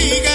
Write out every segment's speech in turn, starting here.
Dominicana.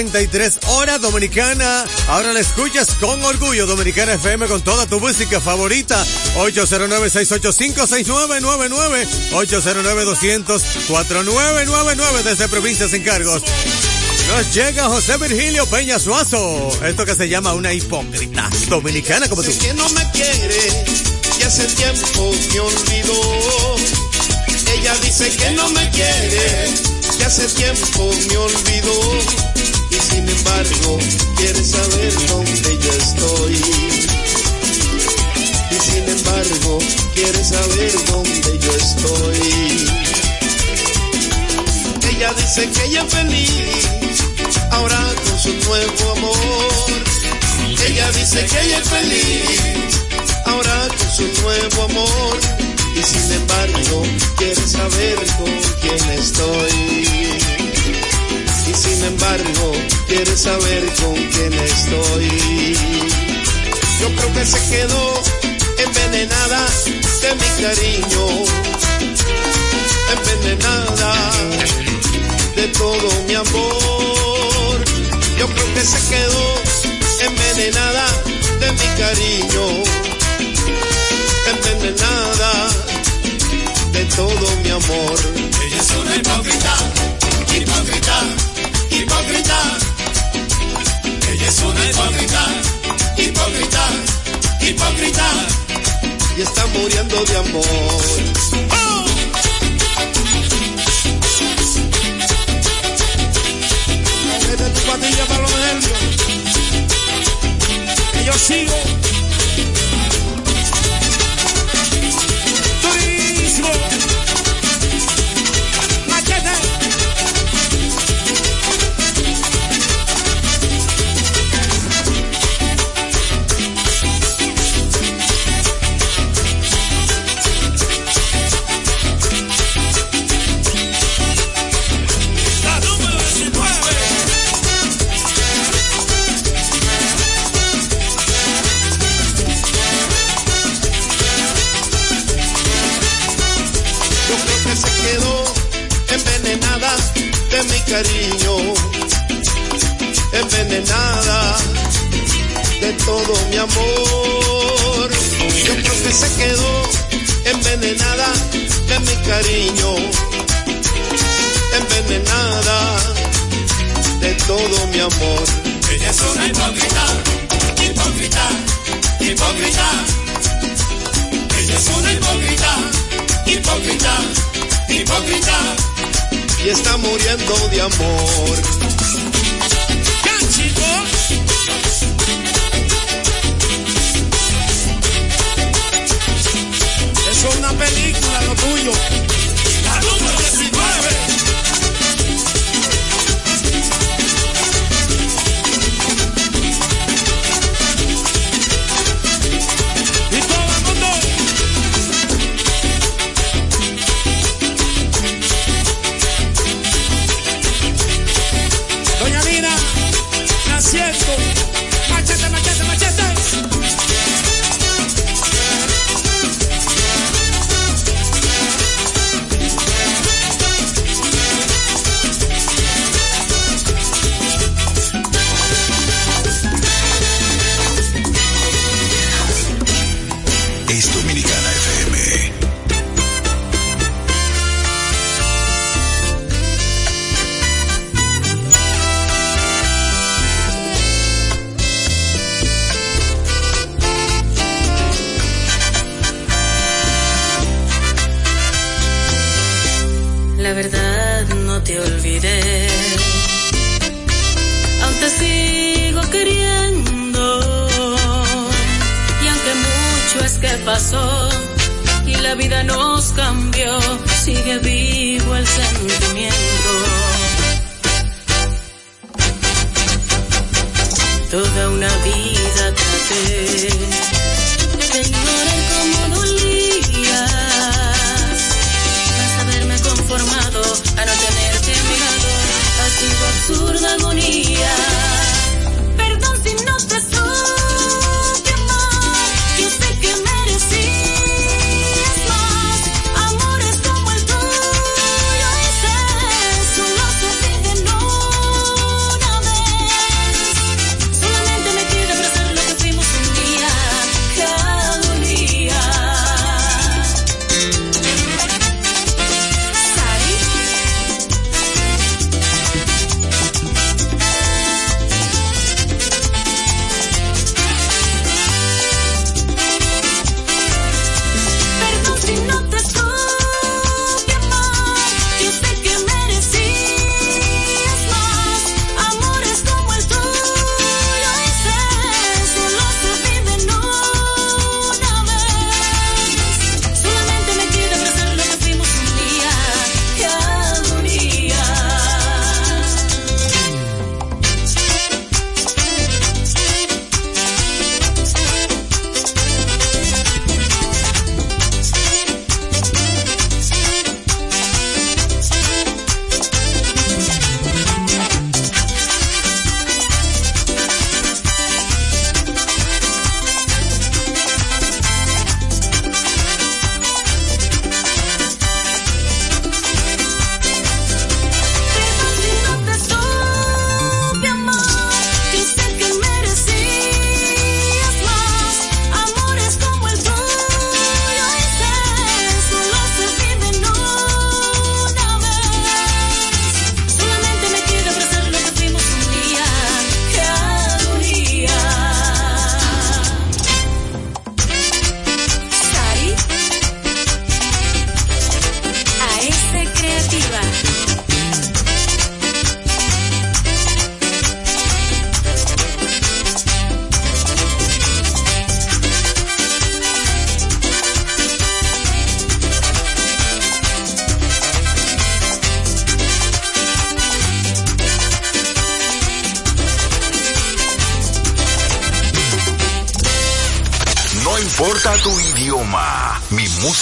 33 horas dominicana. Ahora la escuchas con orgullo. Dominicana FM con toda tu música favorita. 809-685-6999. 809-200-4999 desde Provincias en Cargos. Nos llega José Virgilio Peña Suazo. Esto que se llama una hipócrita dominicana como tú. Que no me quiere, que hace tiempo me olvidó. Ella dice que no me quiere, que hace tiempo me olvidó. Y sin embargo, quiere saber dónde yo estoy. Y sin embargo, quiere saber dónde yo estoy. Ella dice que ella es feliz, ahora con su nuevo amor. Ella dice que ella es feliz, ahora con su nuevo amor. Y sin embargo, quiere saber con quién estoy. Y sin embargo, quiere saber con quién estoy. Yo creo que se quedó envenenada de mi cariño, envenenada de todo mi amor. Yo creo que se quedó envenenada de mi cariño, envenenada de todo mi amor. Ella es una hipócrita, una hipócrita, hipócrita, hipócrita. Y está muriendo de amor. Vete tu patilla para los nervios. Que yo sigo. Amor. Yo creo que se quedó envenenada de mi cariño, envenenada de todo mi amor. Ella es una hipócrita, hipócrita, hipócrita. Ella es una hipócrita, hipócrita, hipócrita. Y está muriendo de amor. Tuyo.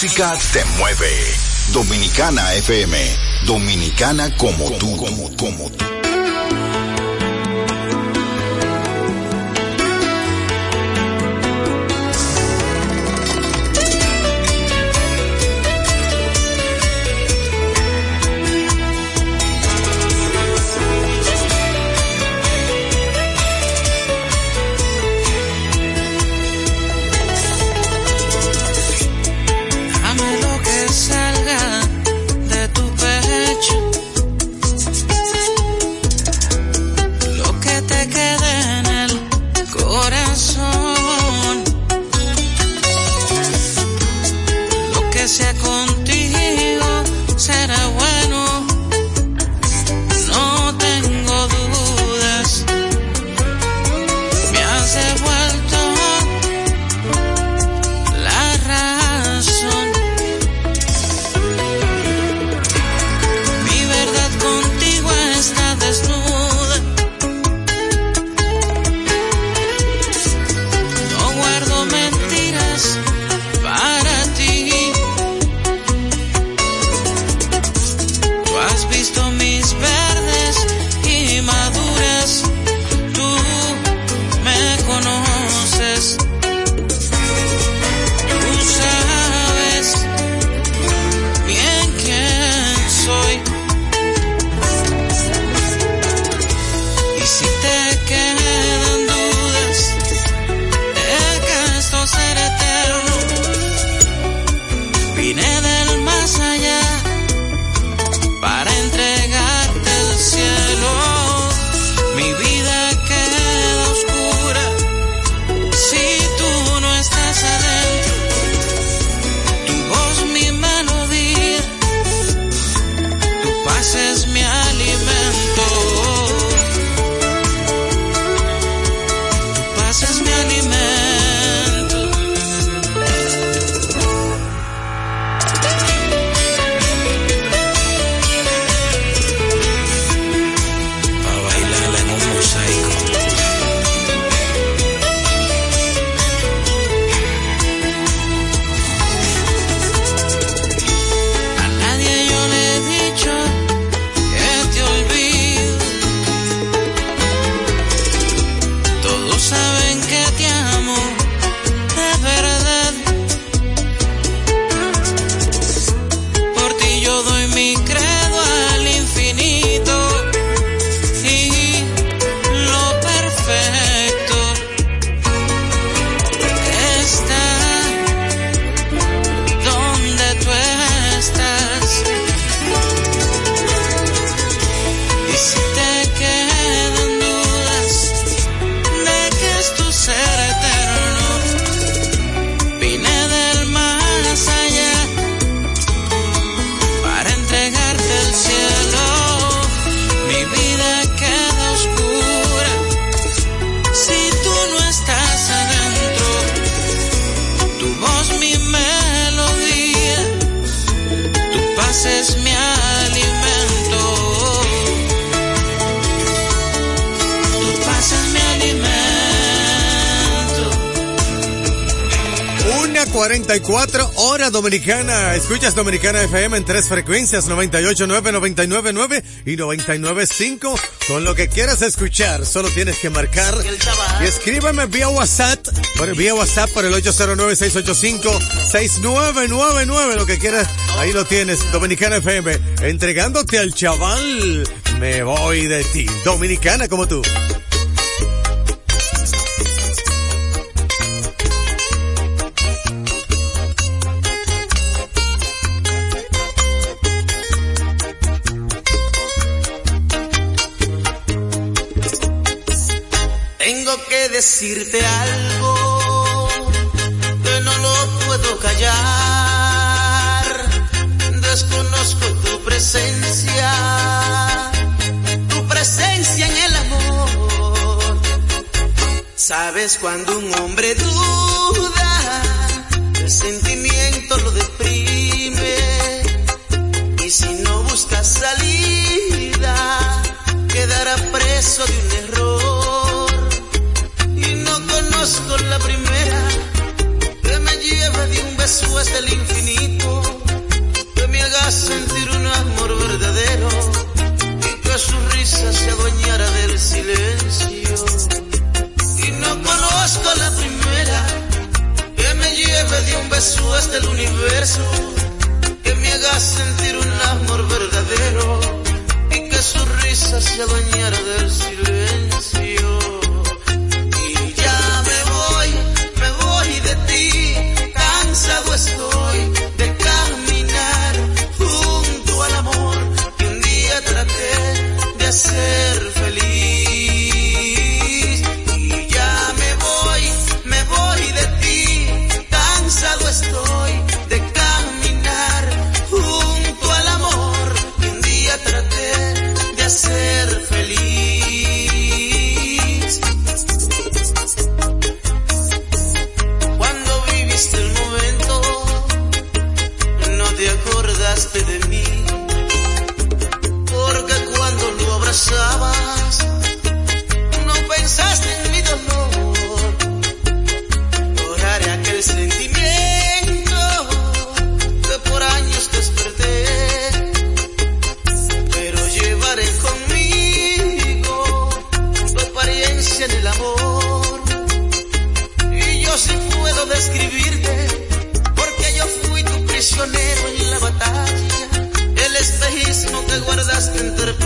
Música te mueve. Dominicana FM, dominicana como tú. Dominicana. Escuchas Dominicana FM en tres frecuencias, 98.9, 99.9 y 99.5. Con lo que quieras escuchar, solo tienes que marcar y escríbeme vía WhatsApp, por, vía WhatsApp por el 809-685-6999. Lo que quieras, ahí lo tienes. Dominicana FM, entregándote al chaval. Me voy de ti. Dominicana como tú. Decirte algo que no lo puedo callar. Desconozco tu presencia, tu presencia en el amor. Sabes cuando un hombre duda, el sentimiento lo deprime. Y si no buscas salida, quedará preso de un error del infinito, que me hagas sentir un amor verdadero y que su risa se adueñara del silencio. Y no conozco la primera que me lleve de un beso hasta el universo, que me hagas sentir un amor verdadero y que su risa se adueñara del silencio.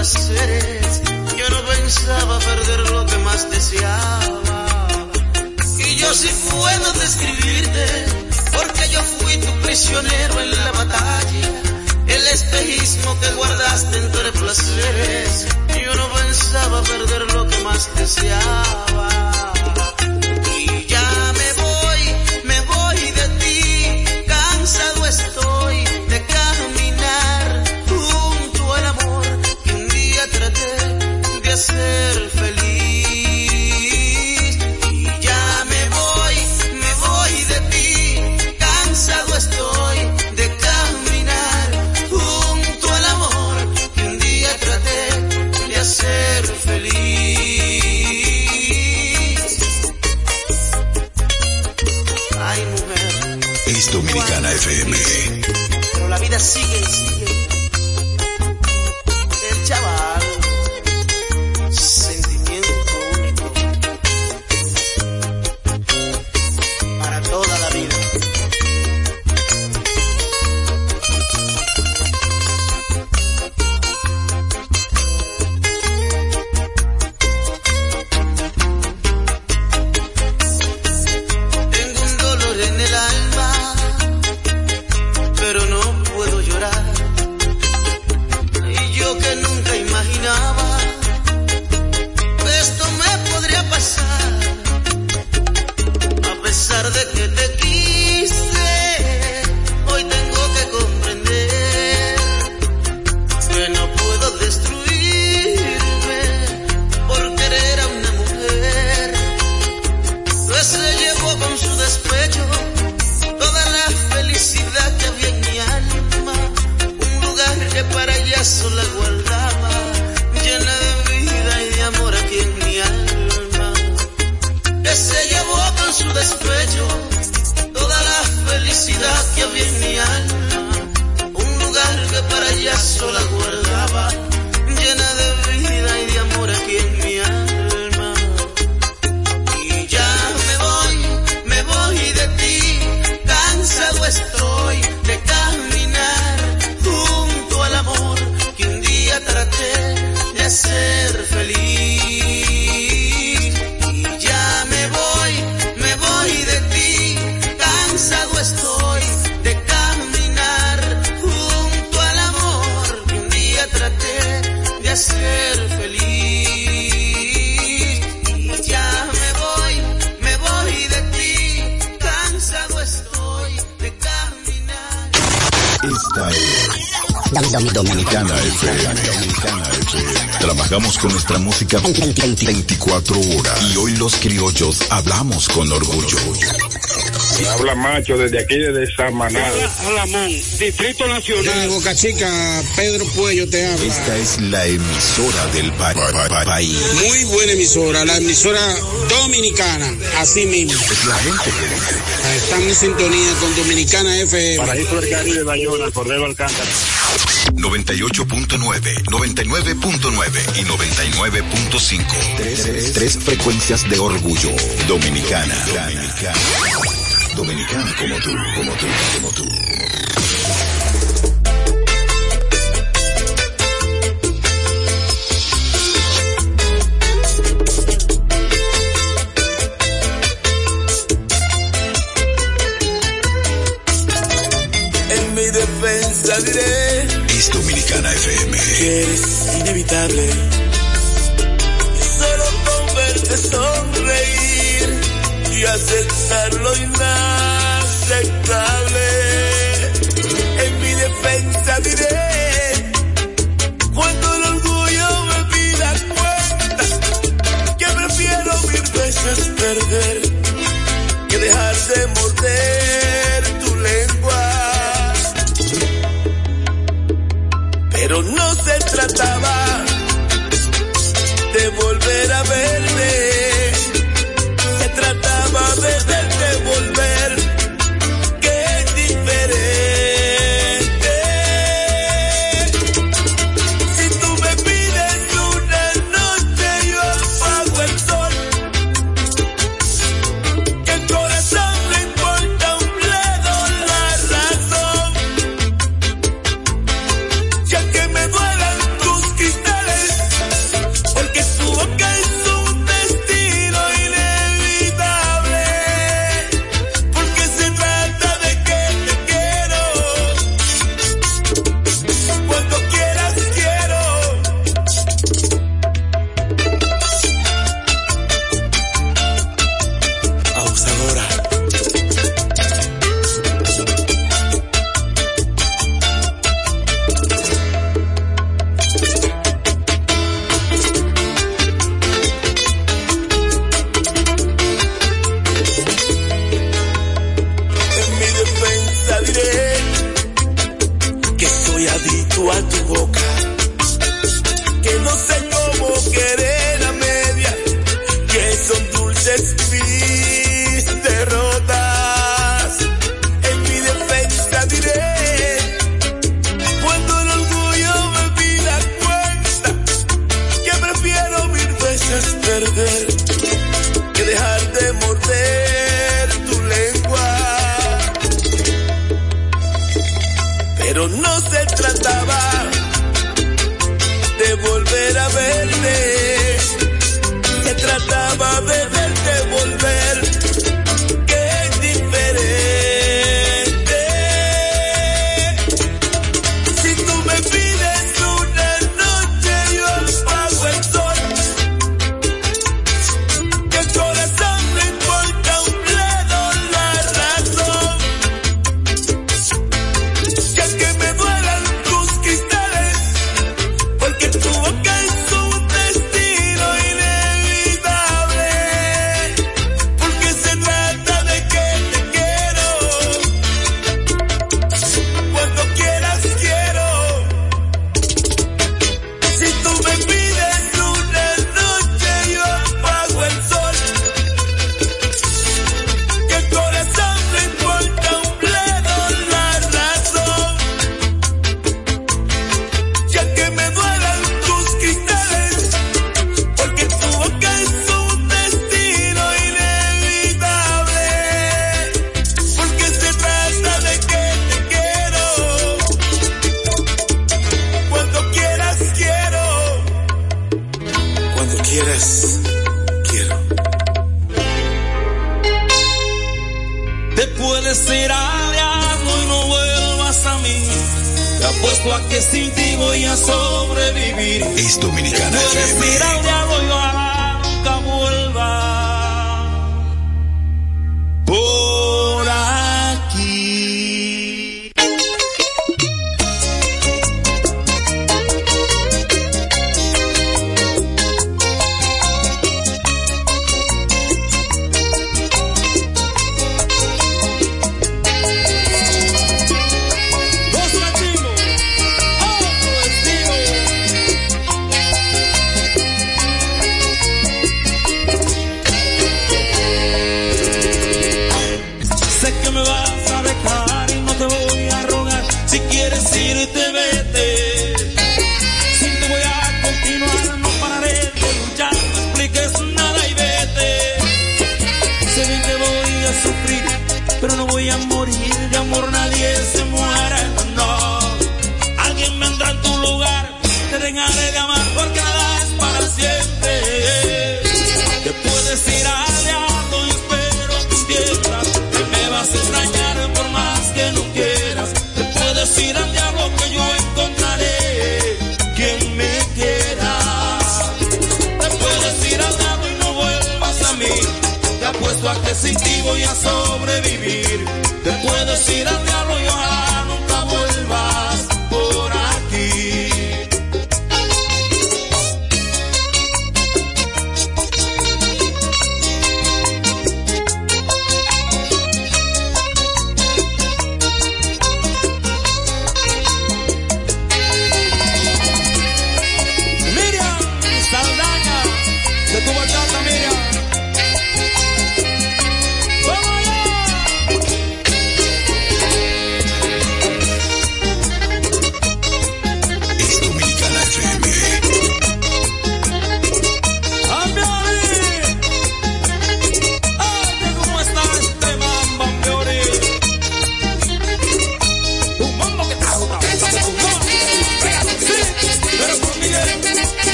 placeres, yo no pensaba perder lo que más deseaba. Y yo sí puedo describirte, porque yo fui tu prisionero en la batalla. El espejismo que guardaste entre placeres, yo no pensaba perder lo que más deseaba. Pero la vida sigue. Dominicana FM. Trabajamos con nuestra música 24 horas y hoy los criollos hablamos con orgullo. Habla Macho desde aquí, desde Samaná. Alamón, Distrito Nacional. Boca Chica, Pedro Puello te habla. Esta es la emisora del pa país. Muy buena emisora, la emisora dominicana, así mismo. Es la gente que dice. Estamos en sintonía con Dominicana FM. Para Paraíso del Caribe, Bayona, Cordero Alcántara. 98.9, 99.9 y 99.5. Tres, tres, tres, frecuencias de orgullo. Dominicana. Dominicana. Dominicana como tú, como tú. Como tú. que eres inevitable. Solo con verte sonreír y aceptar lo inaceptable.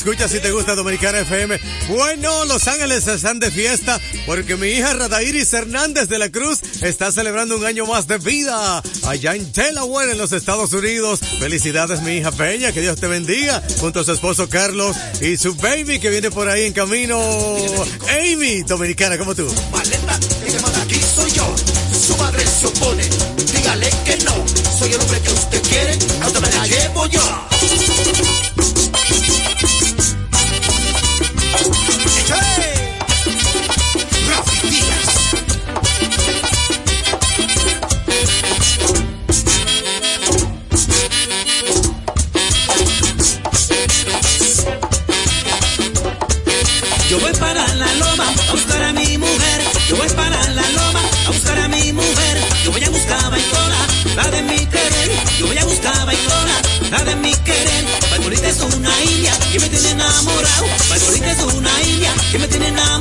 escucha si te gusta Dominicana FM. Bueno, Los Ángeles están de fiesta porque mi hija Radairis Hernández de la Cruz está celebrando un año más de vida allá en Delaware, en los Estados Unidos. Felicidades, mi hija Peña, que Dios te bendiga, junto a su esposo Carlos y su baby que viene por ahí en camino. Amy, dominicana como tú. Maleta, aquí soy yo, su madre se. voy para la loma a buscar a mi mujer. Yo voy para la loma a buscar a mi mujer. Yo voy a buscar bailola, la de mi querer. Yo voy a buscar bailola, la de mi querer. Bailolita es una india que me tiene enamorado. Bailolita es una india que me tiene enamorado.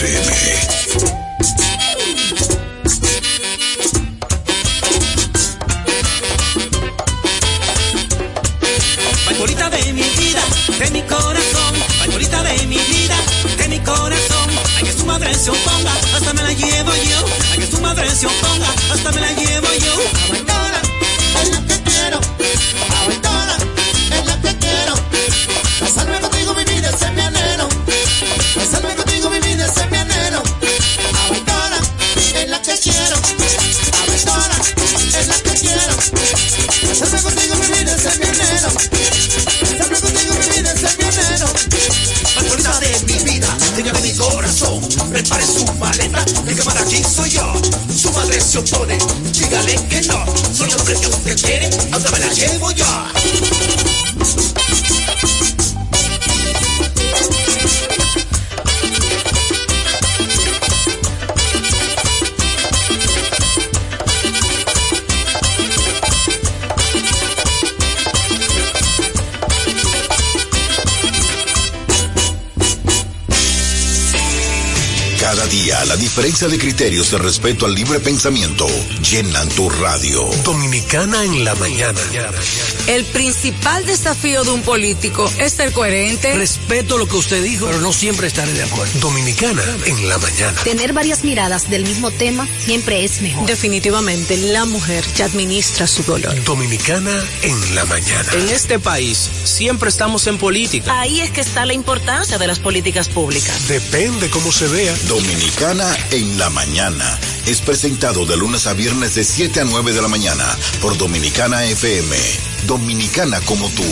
FM. Diferencia de criterios de respeto al libre pensamiento llenan tu radio. Dominicana en la mañana. El principal desafío de un político es ser coherente. Respeto lo que usted dijo, pero no siempre estaré de acuerdo. Dominicana en la mañana. Tener varias miradas del mismo tema siempre es mejor. Definitivamente, la mujer ya administra su dolor. Dominicana en la mañana. En este país siempre estamos en política. Ahí es que está la importancia de las políticas públicas. Depende cómo se vea. Dominicana en la mañana. Es presentado de lunes a viernes de 7 a 9 de la mañana por Dominicana FM. Dominicana como tú.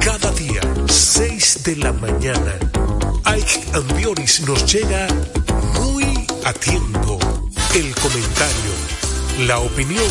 Cada día, 6 de la mañana, Ike Ambioris nos llega muy a tiempo. El comentario, la opinión,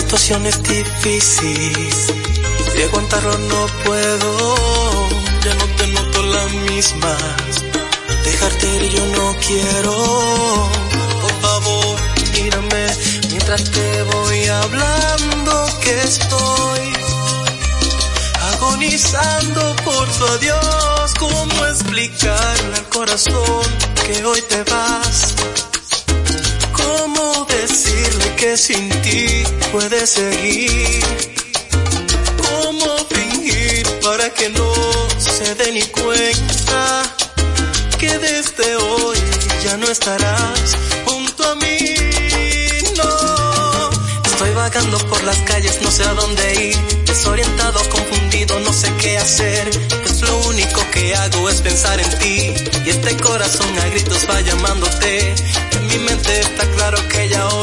Situación es difícil, de aguantarlo no puedo, ya no te noto la misma, dejarte ir yo no quiero, por favor mírame mientras te voy hablando que estoy agonizando por tu adiós, ¿cómo explicarle al corazón que hoy te vas? ¿Cómo decirle que sin ti puedes seguir? ¿Cómo fingir para que no se dé ni cuenta que desde hoy ya no estarás junto a mí? No, estoy vagando por las calles, no sé a dónde ir, desorientado, confundido, no sé qué hacer. Lo único que hago es pensar en ti y este corazón a gritos va llamándote. En mi mente está claro que ya hoy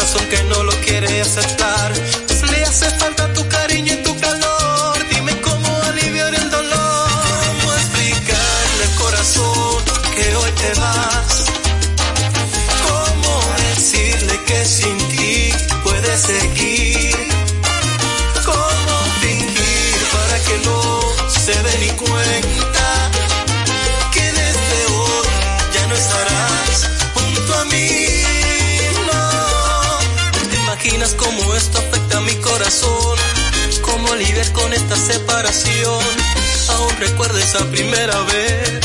corazón que no lo quiere aceptar. Con esta separación? Aún recuerdo esa primera vez,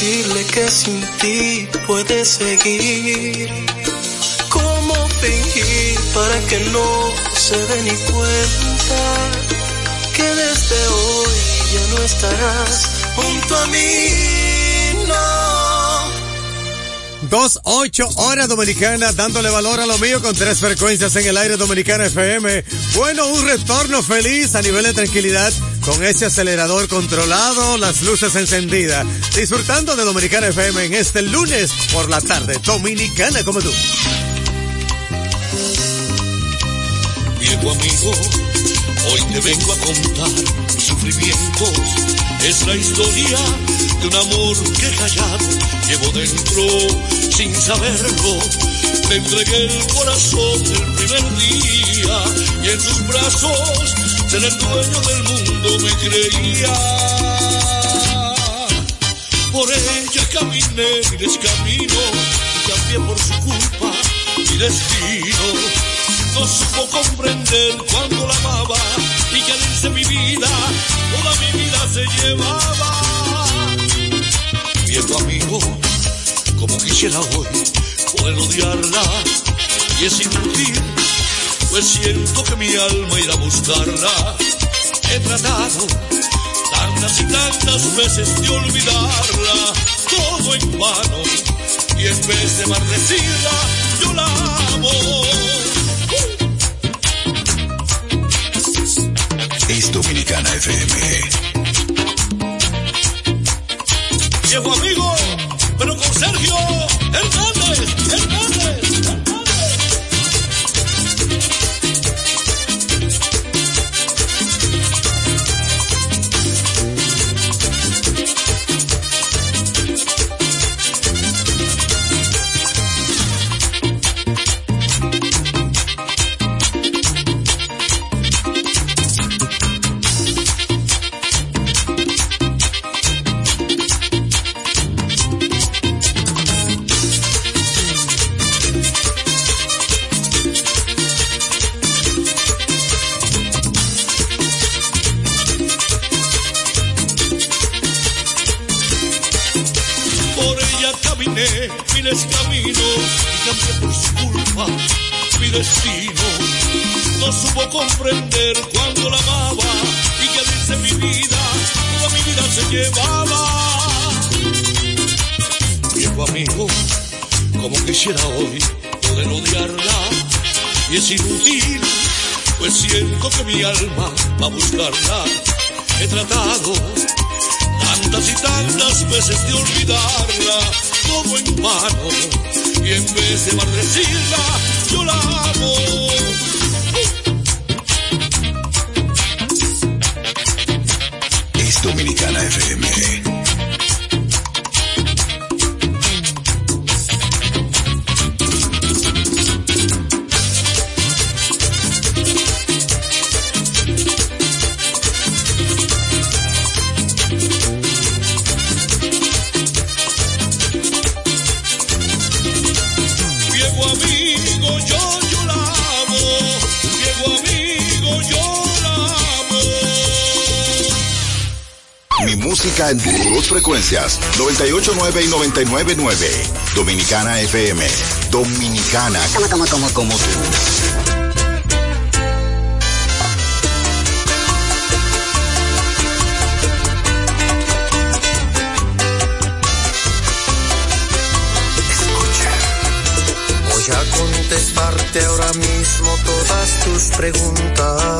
decirle que sin ti puedes seguir? ¿Cómo fingir para que no se dé ni cuenta que desde hoy ya no estarás junto a mí? No. Dos, ocho horas dominicana, dándole valor a lo mío con tres frecuencias en el aire dominicana FM. Bueno, un retorno feliz a nivel de tranquilidad con ese acelerador controlado, las luces encendidas, disfrutando de Dominicana FM en este lunes por la tarde. Dominicana como tú. Viejo amigo, hoy te vengo a contar mis sufrimientos. Es la historia de un amor que callado llevo dentro sin saberlo. Te entregué el corazón el primer día y en tus brazos ser el dueño del mundo me creía. Por ella caminé miles caminos y cambié por su culpa mi destino no supo comprender cuando la amaba y que al irse mi vida, toda mi vida se llevaba. Viejo amigo, como quisiera hoy poder odiarla y es inútil, pues siento que mi alma irá a buscarla. He tratado tantas y tantas veces de olvidarla, todo en vano, y en vez de maldecirla, yo la amo. Es Dominicana FM. Viejo amigo, mi alma a buscarla. He tratado tantas y tantas veces de olvidarla, todo en vano, y en vez de maldecirla, yo la amo. Es Dominicana FM. Frecuencias, 989 y 999. Dominicana FM. Dominicana. Como, como, como, como tú. Voy a contestarte ahora mismo todas tus preguntas.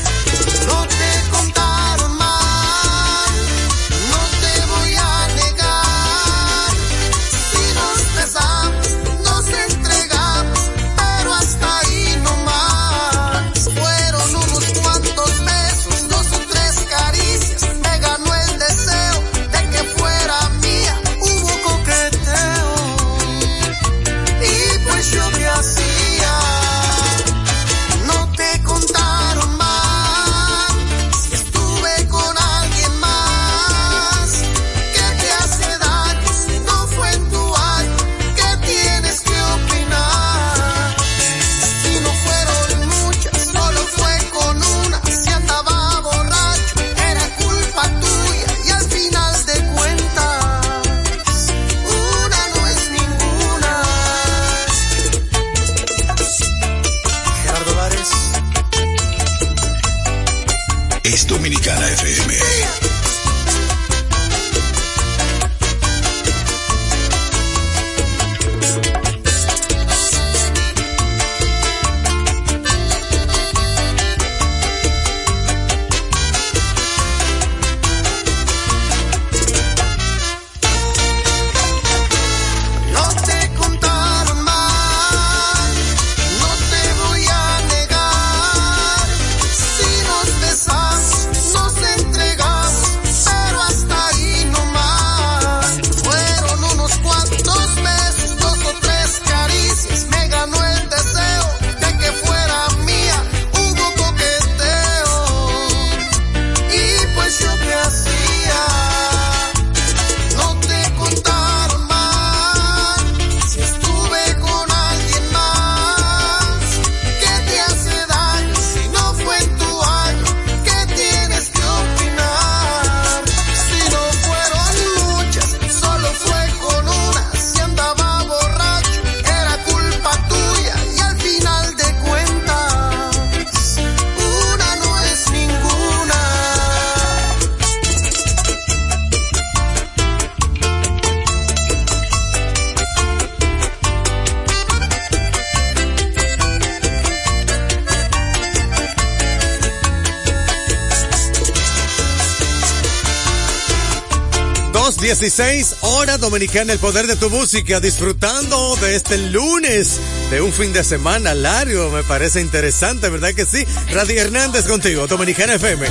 16, hora dominicana, el poder de tu música, disfrutando de este lunes, de un fin de semana largo, me parece interesante, ¿verdad que sí? radio Hernández contigo, Dominicana FM.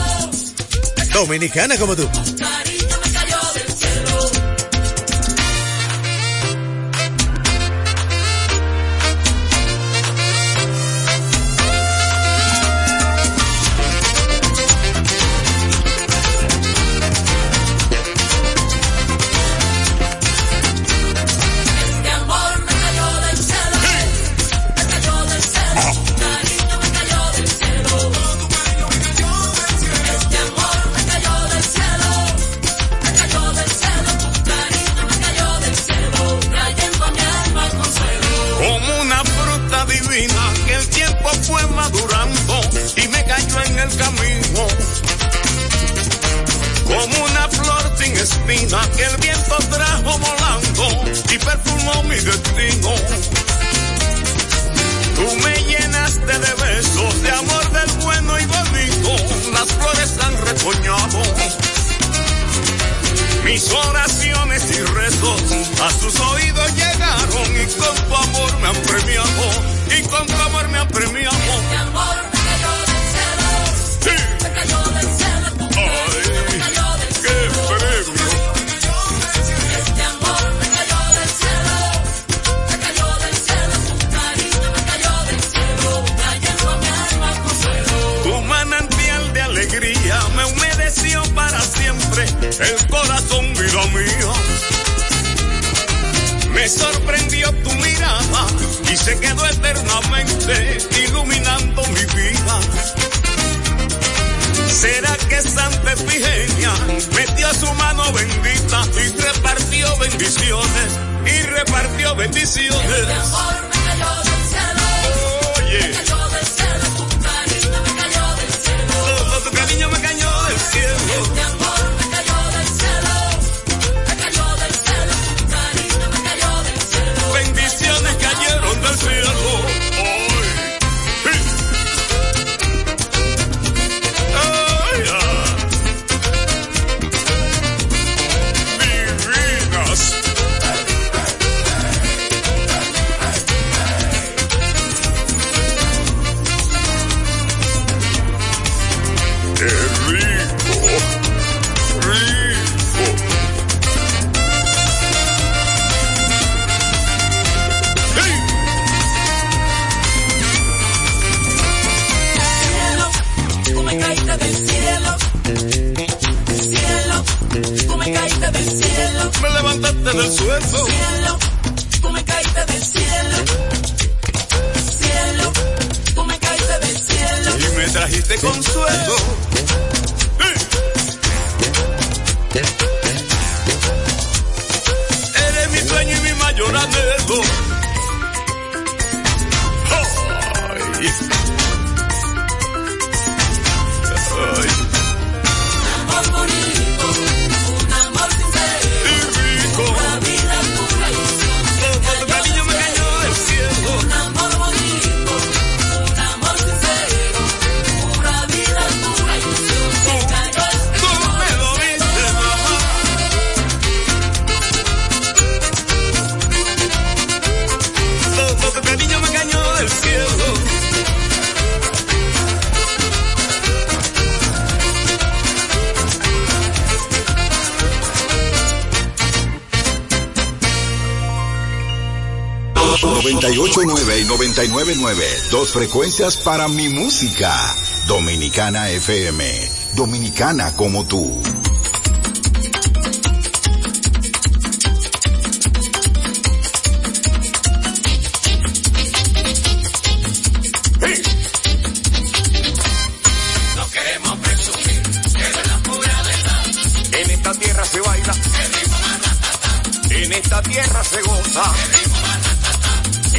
Dominicana como tú. Para mi música. Dominicana FM. Dominicana como tú. No queremos presumir, es la pura verdad. En esta tierra se baila, en esta tierra se goza.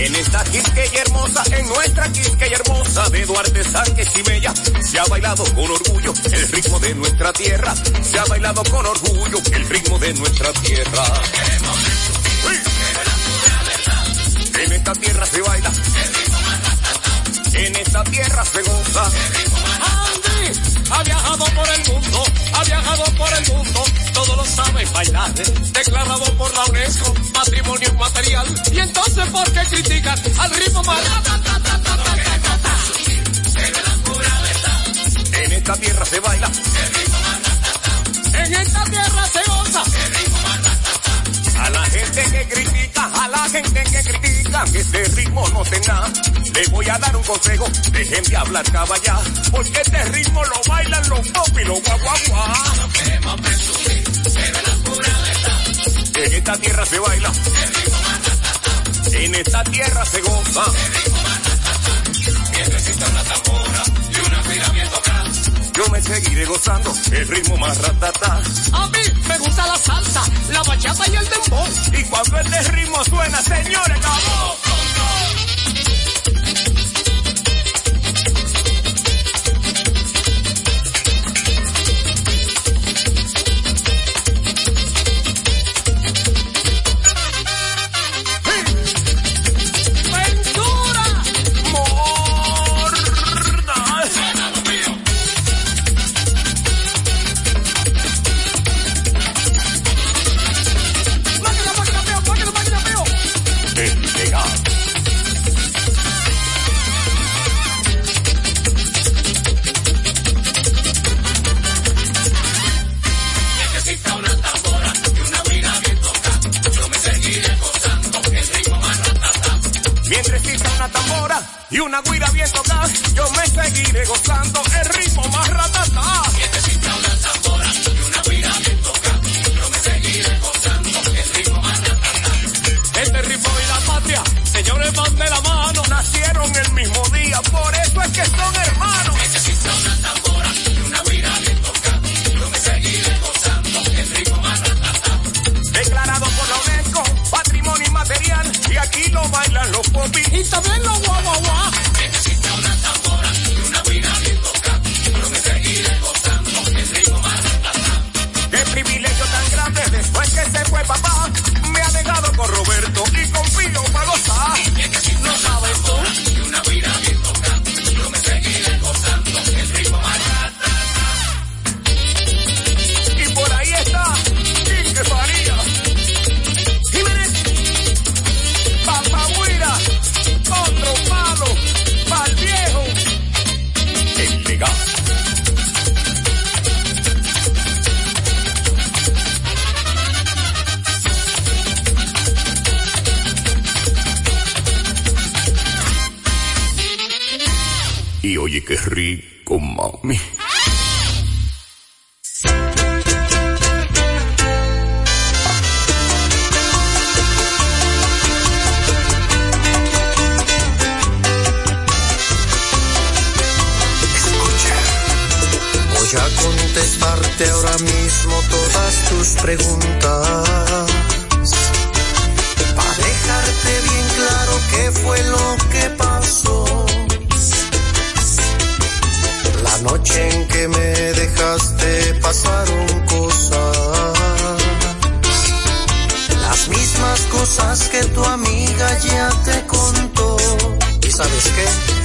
En esta Quisqueya hermosa, en nuestra Quisqueya hermosa de Duarte Sánchez y Mella, se ha bailado con orgullo el ritmo de nuestra tierra. Se ha bailado con orgullo el ritmo de nuestra tierra. En esta tierra se baila, en esta tierra se goza. Andy ha viajado por el mundo, ha viajado por el mundo, todo lo sabe bailar, declarado por la UNESCO, patrimonio inmaterial. Y entonces, ¿por qué critican al ritmo más? En esta tierra se baila, en esta tierra se goza. La gente que critica, a la gente que critica que este ritmo no tenga, le voy a dar un consejo, dejen de hablar caballá, porque este ritmo lo bailan los pop y los guaguaguá. No. En esta tierra se baila, en esta tierra se goza. Tambora y Yo me seguiré gozando el ritmo más ratata. A mí me gusta la salsa, la bachata y el dembow. Y cuando este ritmo suena, señores, ¡vamos! Seguiré gozando ¿Y sabes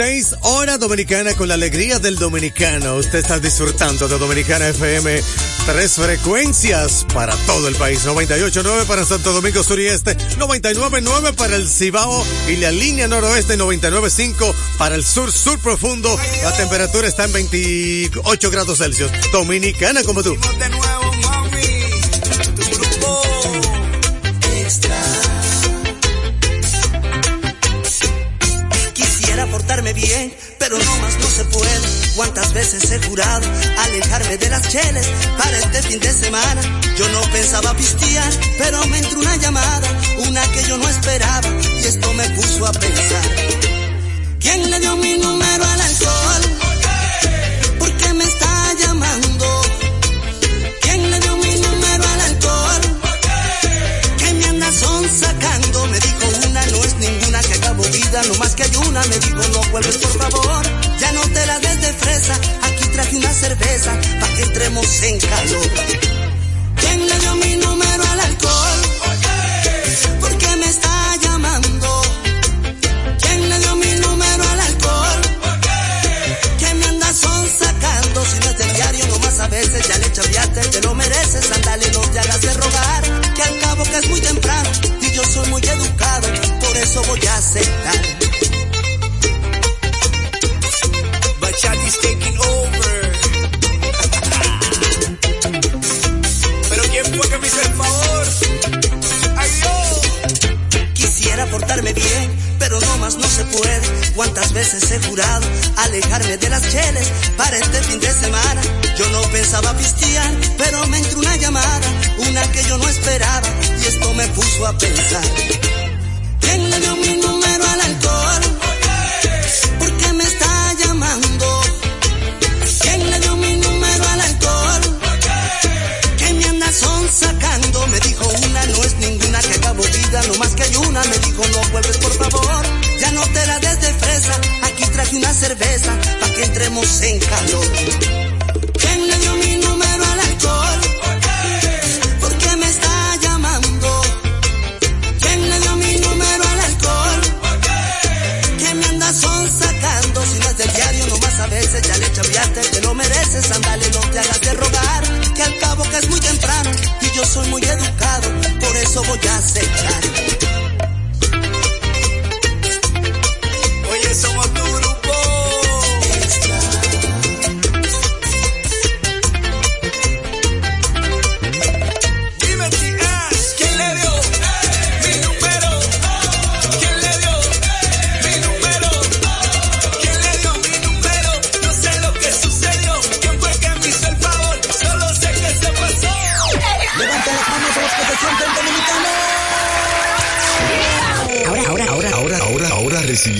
26, hora dominicana con la alegría del dominicano. Usted está disfrutando de Dominicana FM. Tres frecuencias para todo el país. 98.9 para Santo Domingo Sur y Este. 99.9 para el Cibao y la línea noroeste. 99.5 para el sur, sur profundo. La temperatura está en 28 grados Celsius. Dominicana como tú. Pero no más no se puede. Cuántas veces he jurado alejarme de las cheles para este fin de semana. Yo no pensaba pistear, pero me entró una llamada, una que yo no esperaba, y esto me puso a pensar. ¿Quién le dio mi número al alcohol? No más que hay una, me dijo no vuelves por favor, ya no te la des de fresa, aquí traje una cerveza, pa' que entremos en calor. ¿Quién le dio mi número al alcohol? ¿Por qué me está llamando? ¿Quién le dio mi número al alcohol? Que me anda son sacando, si no es del diario, nomás a veces ya le chaviaste, te lo mereces, andale, no te hagas de rogar, que al cabo que es muy temprano, y yo soy muy educado, por eso voy a aceptar. Veces he jurado alejarme de las cheles para este fin de semana. Yo no pensaba pistear, pero me entró una llamada, una que yo no esperaba, y esto me puso a pensar. ¿Quién le dio mi número al alcohol? ¿Por qué me está llamando? ¿Quién le dio mi número al alcohol? Que me anda son sacando, me dijo una, no es ninguna que acabo vida, no más que hay una, me dijo no vuelves por favor, ya no te la des de fresa, aquí traje una cerveza, pa' que entremos en calor. ¿Quién le dio mi número al alcohol? ¿Por qué me está llamando? ¿Quién le dio mi número al alcohol? Que me anda son sacando, si no es del diario, nomás a veces ya le chaviaste, te lo mereces, andale, no te hagas de rogar, que al cabo que es muy temprano, y yo soy muy educado, por eso voy a aceptar.